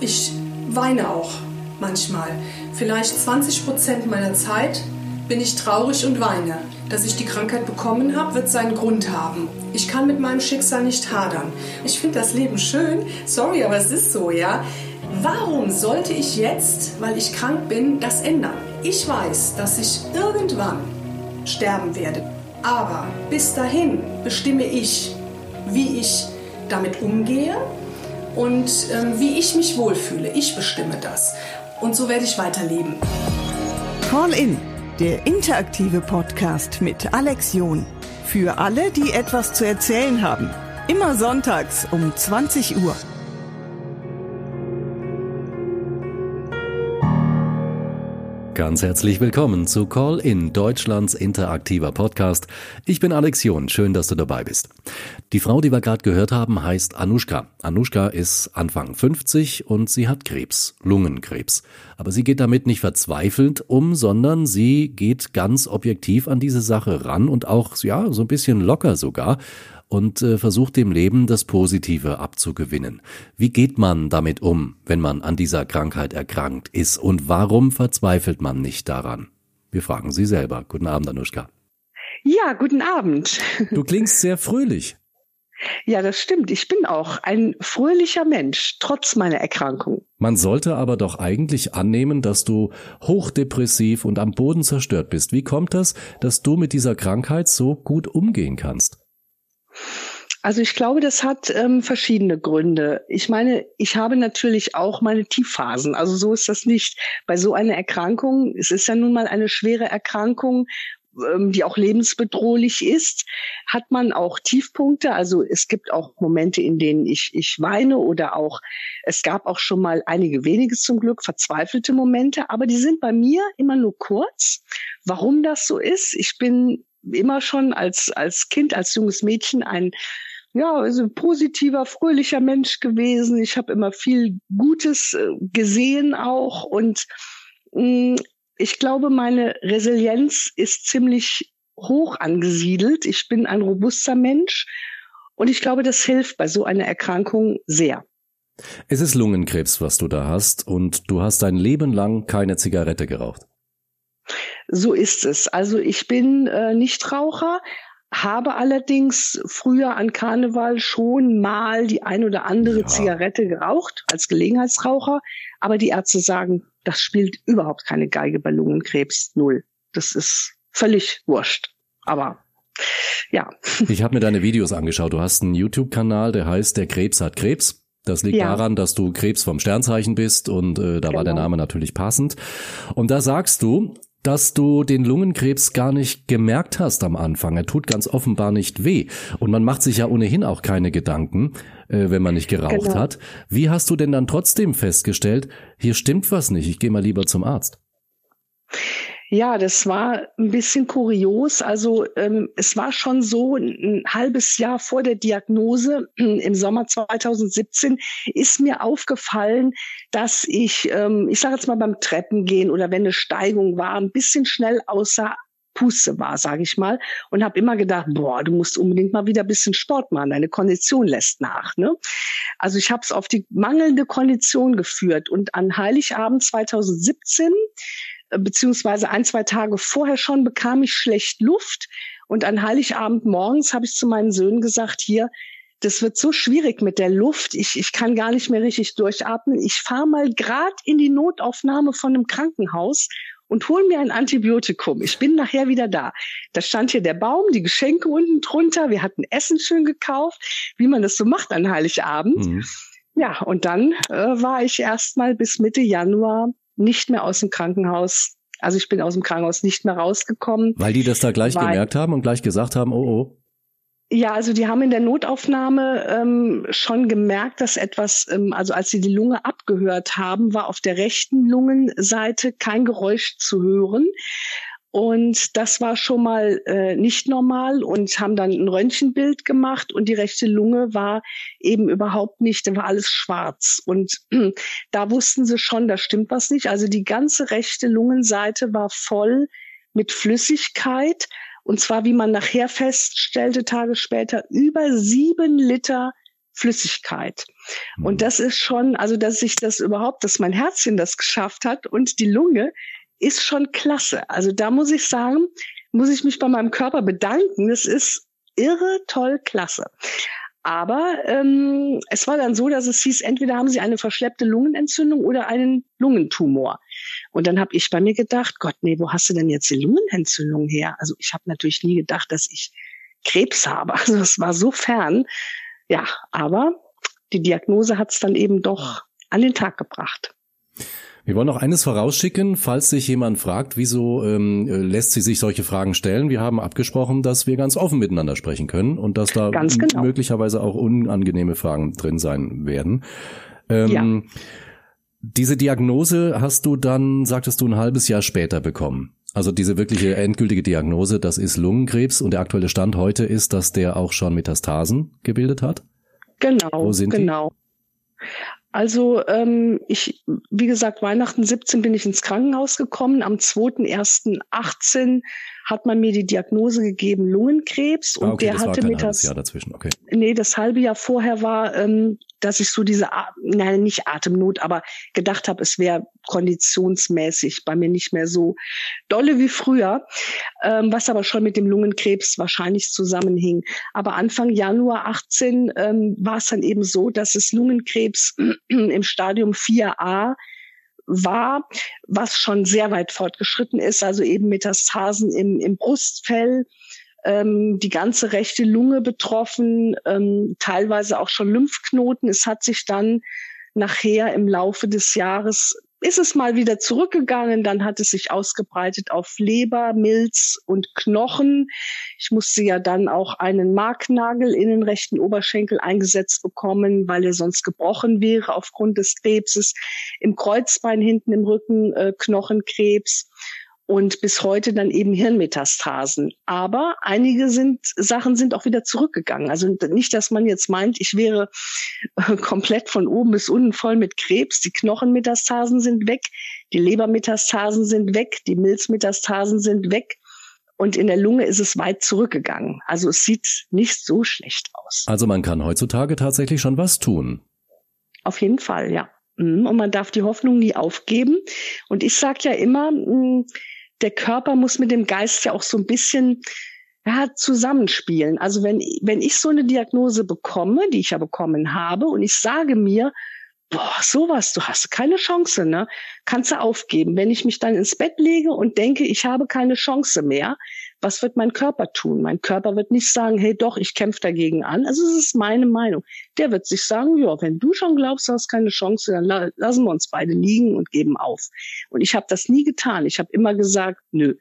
Ich weine auch manchmal. Vielleicht 20 Prozent meiner Zeit bin ich traurig und weine. Dass ich die Krankheit bekommen habe, wird seinen Grund haben. Ich kann mit meinem Schicksal nicht hadern. Ich finde das Leben schön. Sorry, aber es ist so, ja. Warum sollte ich jetzt, weil ich krank bin, das ändern? Ich weiß, dass ich irgendwann sterben werde. Aber bis dahin bestimme ich, wie ich damit umgehe und ähm, wie ich mich wohlfühle. Ich bestimme das. Und so werde ich weiterleben. Call in, der interaktive Podcast mit Alex John. Für alle, die etwas zu erzählen haben. Immer sonntags um 20 Uhr. Ganz herzlich willkommen zu Call in Deutschlands interaktiver Podcast. Ich bin Alex John, schön, dass du dabei bist. Die Frau, die wir gerade gehört haben, heißt Anushka. Anushka ist Anfang 50 und sie hat Krebs, Lungenkrebs. Aber sie geht damit nicht verzweifelt um, sondern sie geht ganz objektiv an diese Sache ran und auch, ja, so ein bisschen locker sogar und äh, versucht dem Leben das Positive abzugewinnen. Wie geht man damit um, wenn man an dieser Krankheit erkrankt ist und warum verzweifelt man nicht daran? Wir fragen Sie selber. Guten Abend, Anushka. Ja, guten Abend. Du klingst sehr fröhlich. Ja, das stimmt. Ich bin auch ein fröhlicher Mensch, trotz meiner Erkrankung. Man sollte aber doch eigentlich annehmen, dass du hochdepressiv und am Boden zerstört bist. Wie kommt das, dass du mit dieser Krankheit so gut umgehen kannst? Also ich glaube, das hat ähm, verschiedene Gründe. Ich meine, ich habe natürlich auch meine Tiefphasen. Also so ist das nicht. Bei so einer Erkrankung, es ist ja nun mal eine schwere Erkrankung, ähm, die auch lebensbedrohlich ist, hat man auch Tiefpunkte. Also es gibt auch Momente, in denen ich, ich weine oder auch, es gab auch schon mal einige wenige zum Glück verzweifelte Momente, aber die sind bei mir immer nur kurz. Warum das so ist? Ich bin immer schon als, als Kind, als junges Mädchen ein ja, also positiver, fröhlicher Mensch gewesen. Ich habe immer viel Gutes äh, gesehen auch und mh, mm, ich glaube, meine Resilienz ist ziemlich hoch angesiedelt. Ich bin ein robuster Mensch und ich glaube, das hilft bei so einer Erkrankung sehr. Es ist Lungenkrebs, was du da hast und du hast dein Leben lang keine Zigarette geraucht. So ist es. Also ich bin äh, Nichtraucher, habe allerdings früher an Karneval schon mal die ein oder andere ja. Zigarette geraucht als Gelegenheitsraucher, aber die Ärzte sagen, das spielt überhaupt keine Geige bei Lungenkrebs, null. Das ist völlig wurscht. Aber ja. Ich habe mir deine Videos angeschaut. Du hast einen YouTube-Kanal, der heißt Der Krebs hat Krebs. Das liegt ja. daran, dass du Krebs vom Sternzeichen bist und äh, da genau. war der genau. Name natürlich passend. Und da sagst du, dass du den Lungenkrebs gar nicht gemerkt hast am Anfang. Er tut ganz offenbar nicht weh. Und man macht sich ja ohnehin auch keine Gedanken, äh, wenn man nicht geraucht genau. hat. Wie hast du denn dann trotzdem festgestellt, hier stimmt was nicht, ich gehe mal lieber zum Arzt? Ja, das war ein bisschen kurios. Also ähm, es war schon so, ein halbes Jahr vor der Diagnose im Sommer 2017 ist mir aufgefallen, dass ich, ähm, ich sage jetzt mal beim Treppengehen oder wenn eine Steigung war, ein bisschen schnell außer Puste war, sage ich mal, und habe immer gedacht, boah, du musst unbedingt mal wieder ein bisschen Sport machen, deine Kondition lässt nach. Ne? Also ich habe es auf die mangelnde Kondition geführt und an Heiligabend 2017 beziehungsweise ein, zwei Tage vorher schon bekam ich schlecht Luft. Und an Heiligabend morgens habe ich zu meinen Söhnen gesagt, hier, das wird so schwierig mit der Luft. Ich, ich kann gar nicht mehr richtig durchatmen. Ich fahre mal grad in die Notaufnahme von einem Krankenhaus und hol mir ein Antibiotikum. Ich bin nachher wieder da. Da stand hier der Baum, die Geschenke unten drunter. Wir hatten Essen schön gekauft, wie man das so macht an Heiligabend. Mhm. Ja, und dann äh, war ich erst mal bis Mitte Januar nicht mehr aus dem Krankenhaus. Also ich bin aus dem Krankenhaus nicht mehr rausgekommen. Weil die das da gleich weil, gemerkt haben und gleich gesagt haben, oh oh. Ja, also die haben in der Notaufnahme ähm, schon gemerkt, dass etwas, ähm, also als sie die Lunge abgehört haben, war auf der rechten Lungenseite kein Geräusch zu hören. Und das war schon mal äh, nicht normal und haben dann ein Röntgenbild gemacht und die rechte Lunge war eben überhaupt nicht, da war alles schwarz. Und da wussten sie schon, da stimmt was nicht. Also die ganze rechte Lungenseite war voll mit Flüssigkeit. Und zwar, wie man nachher feststellte, Tage später, über sieben Liter Flüssigkeit. Und mhm. das ist schon, also dass sich das überhaupt, dass mein Herzchen das geschafft hat und die Lunge, ist schon klasse. Also da muss ich sagen, muss ich mich bei meinem Körper bedanken. Das ist irre, toll, klasse. Aber ähm, es war dann so, dass es hieß, entweder haben sie eine verschleppte Lungenentzündung oder einen Lungentumor. Und dann habe ich bei mir gedacht, Gott, nee, wo hast du denn jetzt die Lungenentzündung her? Also ich habe natürlich nie gedacht, dass ich Krebs habe. Also es war so fern. Ja, aber die Diagnose hat es dann eben doch an den Tag gebracht. Wir wollen noch eines vorausschicken, falls sich jemand fragt, wieso ähm, lässt sie sich solche Fragen stellen. Wir haben abgesprochen, dass wir ganz offen miteinander sprechen können und dass da genau. möglicherweise auch unangenehme Fragen drin sein werden. Ähm, ja. Diese Diagnose hast du dann, sagtest du, ein halbes Jahr später bekommen. Also diese wirkliche endgültige Diagnose, das ist Lungenkrebs und der aktuelle Stand heute ist, dass der auch schon Metastasen gebildet hat. Genau. Wo sind genau. Die? Also ähm, ich, wie gesagt, Weihnachten 17 bin ich ins Krankenhaus gekommen. Am 2.1.18 hat man mir die Diagnose gegeben Lungenkrebs und ah, okay, der hatte mir das Jahr dazwischen. Okay. Nee, das halbe Jahr vorher war ähm, dass ich so diese, nein, nicht Atemnot, aber gedacht habe, es wäre konditionsmäßig bei mir nicht mehr so dolle wie früher, ähm, was aber schon mit dem Lungenkrebs wahrscheinlich zusammenhing. Aber Anfang Januar 18 ähm, war es dann eben so, dass es Lungenkrebs im Stadium 4a war, was schon sehr weit fortgeschritten ist, also eben Metastasen im, im Brustfell, ähm, die ganze rechte Lunge betroffen, ähm, teilweise auch schon Lymphknoten. Es hat sich dann nachher im Laufe des Jahres ist es mal wieder zurückgegangen, dann hat es sich ausgebreitet auf Leber, Milz und Knochen. Ich musste ja dann auch einen Marknagel in den rechten Oberschenkel eingesetzt bekommen, weil er sonst gebrochen wäre aufgrund des Krebses. Im Kreuzbein hinten im Rücken äh, Knochenkrebs und bis heute dann eben Hirnmetastasen. Aber einige sind, Sachen sind auch wieder zurückgegangen. Also nicht, dass man jetzt meint, ich wäre äh, komplett von oben bis unten voll mit Krebs. Die Knochenmetastasen sind weg, die Lebermetastasen sind weg, die Milzmetastasen sind weg. Und in der Lunge ist es weit zurückgegangen. Also es sieht nicht so schlecht aus. Also man kann heutzutage tatsächlich schon was tun. Auf jeden Fall, ja. Mhm. Und man darf die Hoffnung nie aufgeben. Und ich sage ja immer, mm, der Körper muss mit dem Geist ja auch so ein bisschen ja, zusammenspielen. Also wenn, wenn ich so eine Diagnose bekomme, die ich ja bekommen habe, und ich sage mir, boah, sowas, du hast keine Chance, ne? Kannst du aufgeben. Wenn ich mich dann ins Bett lege und denke, ich habe keine Chance mehr, was wird mein Körper tun? Mein Körper wird nicht sagen, hey doch, ich kämpfe dagegen an. Also es ist meine Meinung. Der wird sich sagen, ja, wenn du schon glaubst, du hast keine Chance, dann la lassen wir uns beide liegen und geben auf. Und ich habe das nie getan. Ich habe immer gesagt, nö.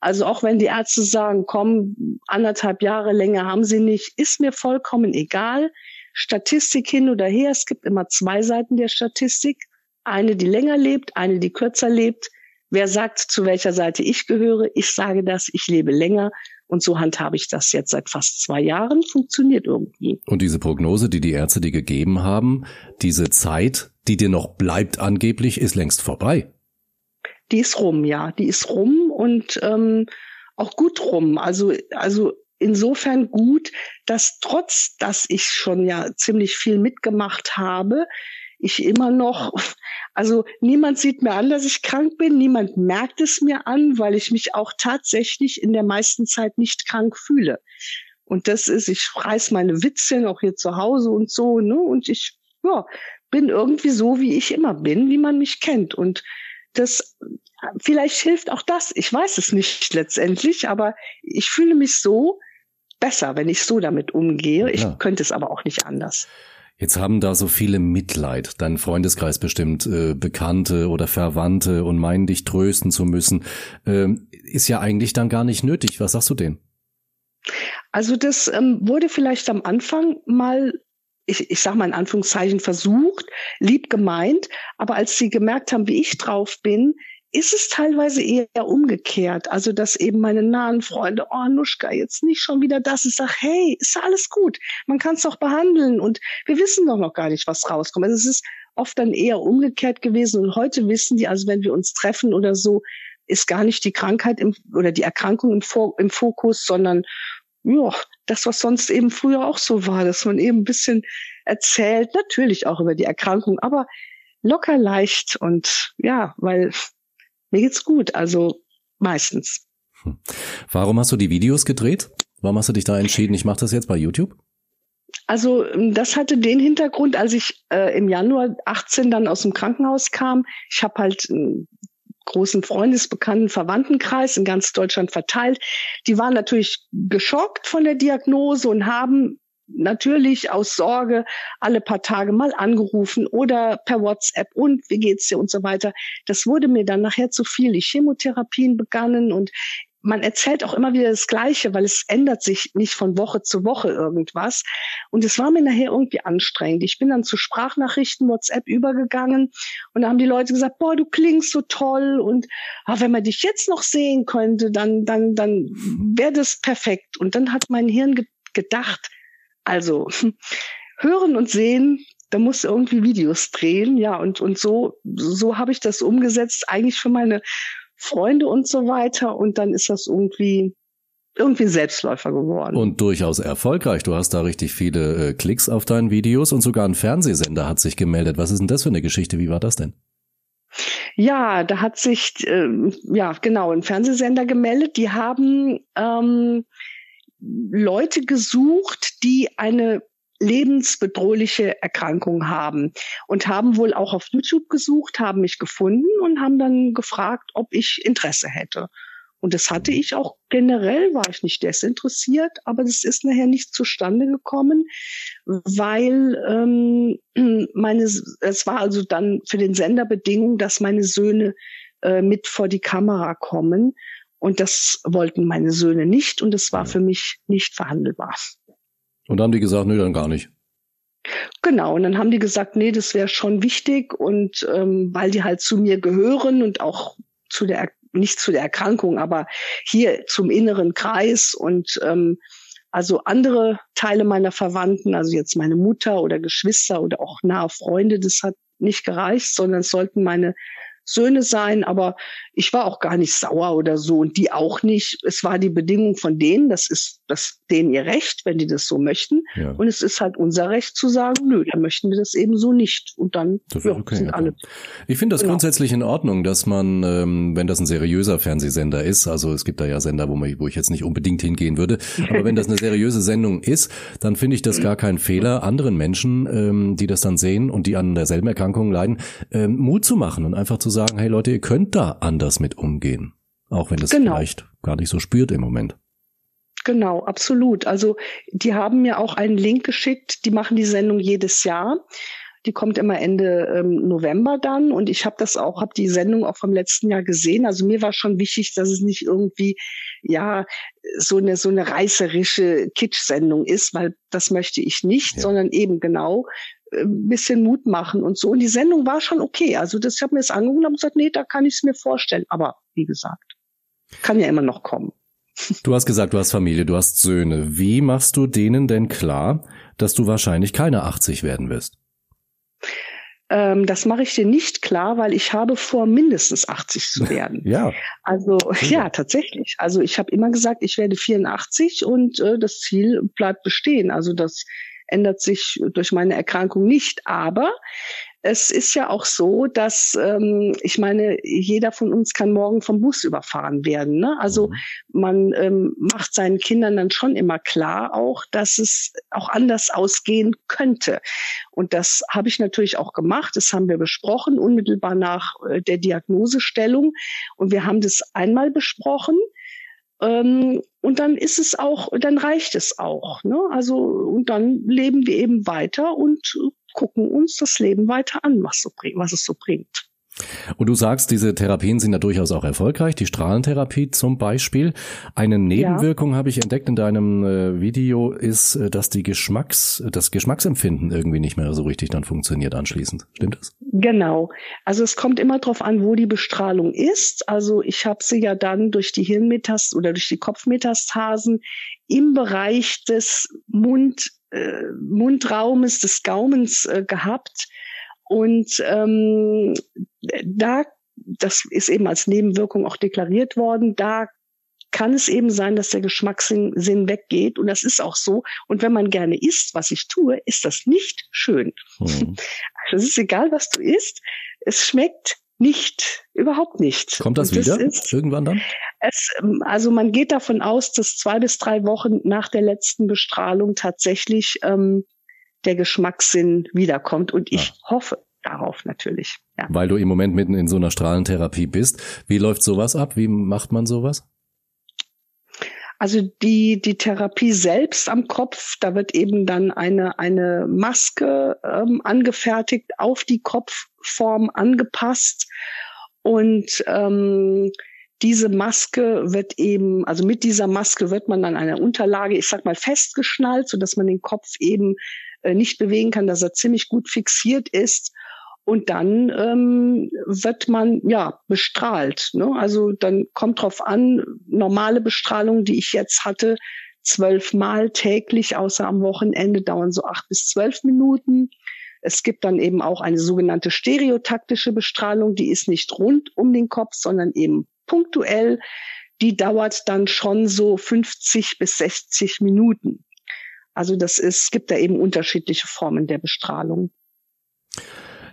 Also auch wenn die Ärzte sagen, komm, anderthalb Jahre länger haben sie nicht, ist mir vollkommen egal. Statistik hin oder her. Es gibt immer zwei Seiten der Statistik. Eine, die länger lebt, eine, die kürzer lebt. Wer sagt, zu welcher Seite ich gehöre? Ich sage das, ich lebe länger. Und so handhabe ich das jetzt seit fast zwei Jahren. Funktioniert irgendwie. Und diese Prognose, die die Ärzte dir gegeben haben, diese Zeit, die dir noch bleibt angeblich, ist längst vorbei. Die ist rum, ja. Die ist rum und ähm, auch gut rum. Also, also insofern gut, dass trotz, dass ich schon ja ziemlich viel mitgemacht habe, ich immer noch, also niemand sieht mir an, dass ich krank bin, niemand merkt es mir an, weil ich mich auch tatsächlich in der meisten Zeit nicht krank fühle. Und das ist, ich reiß meine Witzchen auch hier zu Hause und so, ne? Und ich, ja, bin irgendwie so, wie ich immer bin, wie man mich kennt. Und das, vielleicht hilft auch das. Ich weiß es nicht letztendlich, aber ich fühle mich so besser, wenn ich so damit umgehe. Ich ja. könnte es aber auch nicht anders. Jetzt haben da so viele Mitleid, dein Freundeskreis bestimmt, äh, Bekannte oder Verwandte und meinen dich trösten zu müssen. Ähm, ist ja eigentlich dann gar nicht nötig. Was sagst du denen? Also das ähm, wurde vielleicht am Anfang mal ich, ich sage mal in Anführungszeichen versucht, lieb gemeint, aber als sie gemerkt haben, wie ich drauf bin, ist es teilweise eher umgekehrt. Also, dass eben meine nahen Freunde, oh, Nuschka, jetzt nicht schon wieder das. Ich sage, hey, ist alles gut. Man kann es doch behandeln und wir wissen doch noch gar nicht, was rauskommt. Also, es ist oft dann eher umgekehrt gewesen und heute wissen die, also wenn wir uns treffen oder so, ist gar nicht die Krankheit im, oder die Erkrankung im, im Fokus, sondern ja, das, was sonst eben früher auch so war, dass man eben ein bisschen erzählt, natürlich auch über die Erkrankung, aber locker leicht und ja, weil mir geht's gut, also meistens. Hm. Warum hast du die Videos gedreht? Warum hast du dich da entschieden, ich mache das jetzt bei YouTube? Also ähm, das hatte den Hintergrund, als ich äh, im Januar 18 dann aus dem Krankenhaus kam. Ich habe halt einen großen Freundesbekannten Verwandtenkreis in ganz Deutschland verteilt. Die waren natürlich geschockt von der Diagnose und haben natürlich aus Sorge alle paar Tage mal angerufen oder per WhatsApp und wie geht's dir und so weiter. Das wurde mir dann nachher zu viel. Die Chemotherapien begannen und man erzählt auch immer wieder das Gleiche, weil es ändert sich nicht von Woche zu Woche irgendwas. Und es war mir nachher irgendwie anstrengend. Ich bin dann zu Sprachnachrichten, WhatsApp übergegangen und da haben die Leute gesagt, boah, du klingst so toll und ah, wenn man dich jetzt noch sehen könnte, dann, dann, dann wäre das perfekt. Und dann hat mein Hirn ge gedacht, also hören und sehen, da muss irgendwie Videos drehen, ja, und, und so, so habe ich das umgesetzt, eigentlich für meine Freunde und so weiter. Und dann ist das irgendwie irgendwie Selbstläufer geworden. Und durchaus erfolgreich. Du hast da richtig viele äh, Klicks auf deinen Videos und sogar ein Fernsehsender hat sich gemeldet. Was ist denn das für eine Geschichte? Wie war das denn? Ja, da hat sich äh, ja genau ein Fernsehsender gemeldet. Die haben ähm, Leute gesucht, die eine lebensbedrohliche Erkrankung haben und haben wohl auch auf YouTube gesucht, haben mich gefunden und haben dann gefragt, ob ich Interesse hätte. Und das hatte ich auch generell, war ich nicht desinteressiert, aber das ist nachher nicht zustande gekommen, weil ähm, meine, es war also dann für den Sender Bedingung, dass meine Söhne äh, mit vor die Kamera kommen. Und das wollten meine Söhne nicht und das war für mich nicht verhandelbar. Und dann haben die gesagt, nö, dann gar nicht. Genau, und dann haben die gesagt, nee, das wäre schon wichtig und ähm, weil die halt zu mir gehören und auch zu der, nicht zu der Erkrankung, aber hier zum inneren Kreis und ähm, also andere Teile meiner Verwandten, also jetzt meine Mutter oder Geschwister oder auch nahe Freunde, das hat nicht gereicht, sondern es sollten meine Söhne sein, aber ich war auch gar nicht sauer oder so und die auch nicht. Es war die Bedingung von denen, das ist das denen ihr Recht, wenn die das so möchten. Ja. Und es ist halt unser Recht zu sagen, nö, dann möchten wir das eben so nicht. Und dann ja, okay, sind alle. Ich finde das genau. grundsätzlich in Ordnung, dass man, ähm, wenn das ein seriöser Fernsehsender ist, also es gibt da ja Sender, wo, man, wo ich jetzt nicht unbedingt hingehen würde, aber wenn das eine seriöse Sendung ist, dann finde ich das gar kein Fehler, anderen Menschen, ähm, die das dann sehen und die an derselben Erkrankung leiden, ähm, Mut zu machen und einfach zu sagen, hey Leute, ihr könnt da anders mit umgehen. Auch wenn es genau. vielleicht gar nicht so spürt im Moment. Genau, absolut. Also die haben mir auch einen Link geschickt. Die machen die Sendung jedes Jahr. Die kommt immer Ende ähm, November dann und ich habe das auch, habe die Sendung auch vom letzten Jahr gesehen. Also mir war schon wichtig, dass es nicht irgendwie ja so eine so eine reißerische Kitsch-Sendung ist, weil das möchte ich nicht, ja. sondern eben genau ein bisschen Mut machen und so. Und die Sendung war schon okay. Also das, ich habe mir das angeguckt und gesagt, nee, da kann ich es mir vorstellen. Aber wie gesagt, kann ja immer noch kommen. Du hast gesagt, du hast Familie, du hast Söhne. Wie machst du denen denn klar, dass du wahrscheinlich keine 80 werden wirst? Ähm, das mache ich dir nicht klar, weil ich habe vor, mindestens 80 zu werden. ja. Also ja, tatsächlich. Also ich habe immer gesagt, ich werde 84 und äh, das Ziel bleibt bestehen. Also das ändert sich durch meine Erkrankung nicht. Aber es ist ja auch so, dass ähm, ich meine, jeder von uns kann morgen vom Bus überfahren werden. Ne? Also mhm. man ähm, macht seinen Kindern dann schon immer klar auch, dass es auch anders ausgehen könnte. Und das habe ich natürlich auch gemacht. Das haben wir besprochen unmittelbar nach äh, der Diagnosestellung. Und wir haben das einmal besprochen. Ähm, und dann ist es auch, dann reicht es auch. Ne? Also und dann leben wir eben weiter und gucken uns das Leben weiter an, was, so, was es so bringt. Und du sagst, diese Therapien sind ja durchaus auch erfolgreich, die Strahlentherapie zum Beispiel. Eine Nebenwirkung ja. habe ich entdeckt in deinem äh, Video ist, äh, dass die Geschmacks, das Geschmacksempfinden irgendwie nicht mehr so richtig dann funktioniert anschließend. Stimmt das? Genau. Also es kommt immer darauf an, wo die Bestrahlung ist. Also ich habe sie ja dann durch die Hirnmetastasen oder durch die Kopfmetastasen im Bereich des Mund äh, Mundraumes, des Gaumens äh, gehabt. Und ähm, da, das ist eben als Nebenwirkung auch deklariert worden, da kann es eben sein, dass der Geschmackssinn weggeht. Und das ist auch so. Und wenn man gerne isst, was ich tue, ist das nicht schön. Mhm. Also es ist egal, was du isst. Es schmeckt nicht, überhaupt nicht. Kommt das, das wieder ist, irgendwann dann? Es, also man geht davon aus, dass zwei bis drei Wochen nach der letzten Bestrahlung tatsächlich ähm, der Geschmackssinn wiederkommt. Und ich ja. hoffe darauf natürlich. Ja. Weil du im Moment mitten in so einer Strahlentherapie bist. Wie läuft sowas ab? Wie macht man sowas? Also die, die Therapie selbst am Kopf, da wird eben dann eine, eine Maske ähm, angefertigt, auf die Kopfform angepasst. Und ähm, diese Maske wird eben, also mit dieser Maske wird man dann eine Unterlage, ich sag mal, festgeschnallt, so dass man den Kopf eben äh, nicht bewegen kann, dass er ziemlich gut fixiert ist. Und dann ähm, wird man ja bestrahlt. Ne? Also dann kommt drauf an, normale Bestrahlung, die ich jetzt hatte, zwölfmal täglich, außer am Wochenende, dauern so acht bis zwölf Minuten. Es gibt dann eben auch eine sogenannte stereotaktische Bestrahlung, die ist nicht rund um den Kopf, sondern eben punktuell. Die dauert dann schon so 50 bis 60 Minuten. Also das ist, gibt da eben unterschiedliche Formen der Bestrahlung.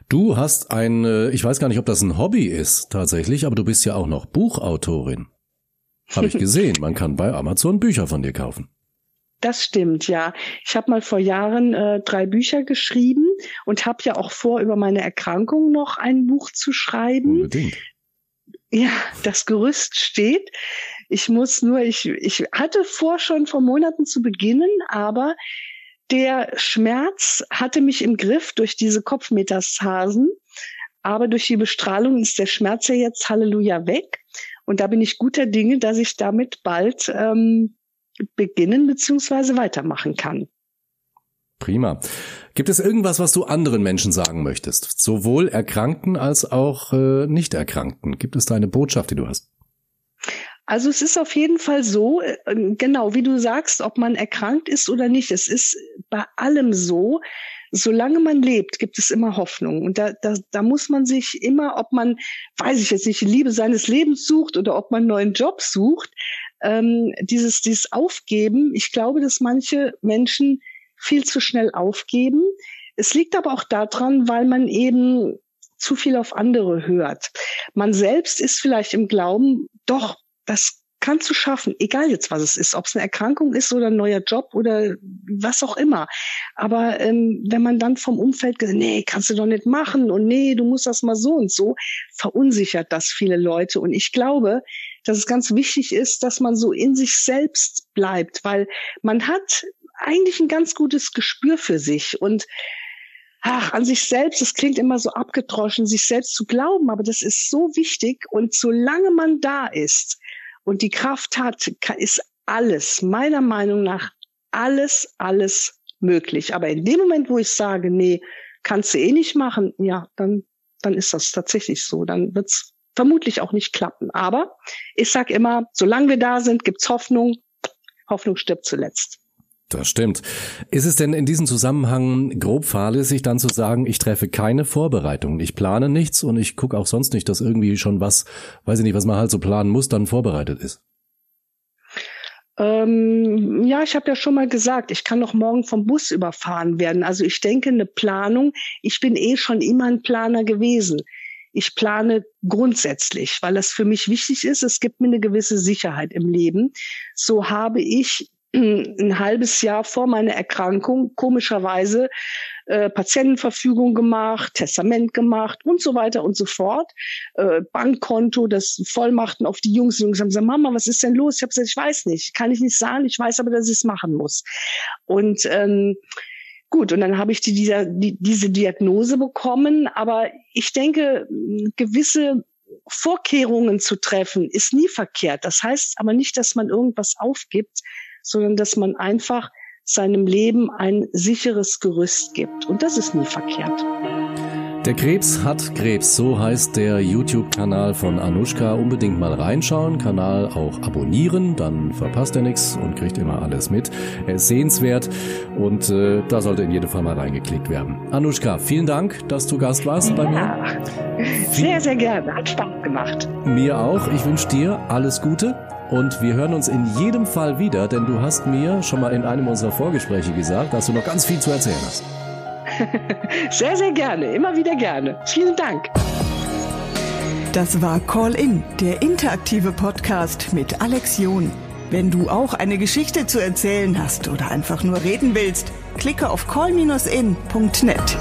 Du hast ein, äh, ich weiß gar nicht, ob das ein Hobby ist tatsächlich, aber du bist ja auch noch Buchautorin. Habe ich gesehen. Man kann bei Amazon Bücher von dir kaufen. Das stimmt, ja. Ich habe mal vor Jahren äh, drei Bücher geschrieben und habe ja auch vor, über meine Erkrankung noch ein Buch zu schreiben. Unbedingt. Ja, das Gerüst steht. Ich muss nur, ich, ich hatte vor, schon vor Monaten zu beginnen, aber der Schmerz hatte mich im Griff durch diese Kopfmetastasen, aber durch die Bestrahlung ist der Schmerz ja jetzt Halleluja weg. Und da bin ich guter Dinge, dass ich damit bald ähm, beginnen bzw. weitermachen kann. Prima. Gibt es irgendwas, was du anderen Menschen sagen möchtest? Sowohl Erkrankten als auch äh, Nicht-Erkrankten. Gibt es da eine Botschaft, die du hast? Also es ist auf jeden Fall so, äh, genau wie du sagst, ob man erkrankt ist oder nicht. Es ist bei allem so, solange man lebt, gibt es immer Hoffnung. Und da, da, da muss man sich immer, ob man, weiß ich jetzt nicht, die Liebe seines Lebens sucht oder ob man einen neuen Job sucht, ähm, dieses, dieses Aufgeben. Ich glaube, dass manche Menschen viel zu schnell aufgeben. Es liegt aber auch daran, weil man eben zu viel auf andere hört. Man selbst ist vielleicht im Glauben, doch, das kannst du schaffen, egal jetzt was es ist, ob es eine Erkrankung ist oder ein neuer Job oder was auch immer. Aber ähm, wenn man dann vom Umfeld nee, kannst du doch nicht machen und nee, du musst das mal so und so, verunsichert das viele Leute. Und ich glaube, dass es ganz wichtig ist, dass man so in sich selbst bleibt, weil man hat eigentlich ein ganz gutes Gespür für sich und ach, an sich selbst, das klingt immer so abgedroschen, sich selbst zu glauben, aber das ist so wichtig und solange man da ist, und die Kraft hat, ist alles, meiner Meinung nach, alles, alles möglich. Aber in dem Moment, wo ich sage, nee, kannst du eh nicht machen, ja, dann, dann ist das tatsächlich so. Dann wird's vermutlich auch nicht klappen. Aber ich sag immer, solange wir da sind, gibt's Hoffnung. Hoffnung stirbt zuletzt. Das stimmt. Ist es denn in diesem Zusammenhang grob fahrlässig dann zu sagen, ich treffe keine Vorbereitung, ich plane nichts und ich gucke auch sonst nicht, dass irgendwie schon was, weiß ich nicht, was man halt so planen muss, dann vorbereitet ist? Ähm, ja, ich habe ja schon mal gesagt, ich kann noch morgen vom Bus überfahren werden. Also ich denke, eine Planung, ich bin eh schon immer ein Planer gewesen. Ich plane grundsätzlich, weil das für mich wichtig ist. Es gibt mir eine gewisse Sicherheit im Leben. So habe ich ein halbes Jahr vor meiner Erkrankung komischerweise äh, Patientenverfügung gemacht, Testament gemacht und so weiter und so fort. Äh, Bankkonto, das Vollmachten auf die Jungs. Die Jungs haben gesagt, Mama, was ist denn los? Ich habe gesagt, ich weiß nicht, kann ich nicht sagen. Ich weiß aber, dass ich es machen muss. Und ähm, gut, und dann habe ich die, dieser, die, diese Diagnose bekommen. Aber ich denke, gewisse Vorkehrungen zu treffen, ist nie verkehrt. Das heißt aber nicht, dass man irgendwas aufgibt, sondern dass man einfach seinem Leben ein sicheres Gerüst gibt. Und das ist nie verkehrt. Der Krebs hat Krebs, so heißt der YouTube-Kanal von Anushka. Unbedingt mal reinschauen, Kanal auch abonnieren, dann verpasst er nichts und kriegt immer alles mit. Er ist sehenswert und äh, da sollte in jedem Fall mal reingeklickt werden. Anushka, vielen Dank, dass du Gast warst bei mir. Sehr, sehr gerne. Hat Spaß gemacht. Mir auch. Ich wünsche dir alles Gute und wir hören uns in jedem Fall wieder, denn du hast mir schon mal in einem unserer Vorgespräche gesagt, dass du noch ganz viel zu erzählen hast. Sehr, sehr gerne, immer wieder gerne. Vielen Dank. Das war Call In, der interaktive Podcast mit Alex John. Wenn du auch eine Geschichte zu erzählen hast oder einfach nur reden willst, klicke auf call-in.net.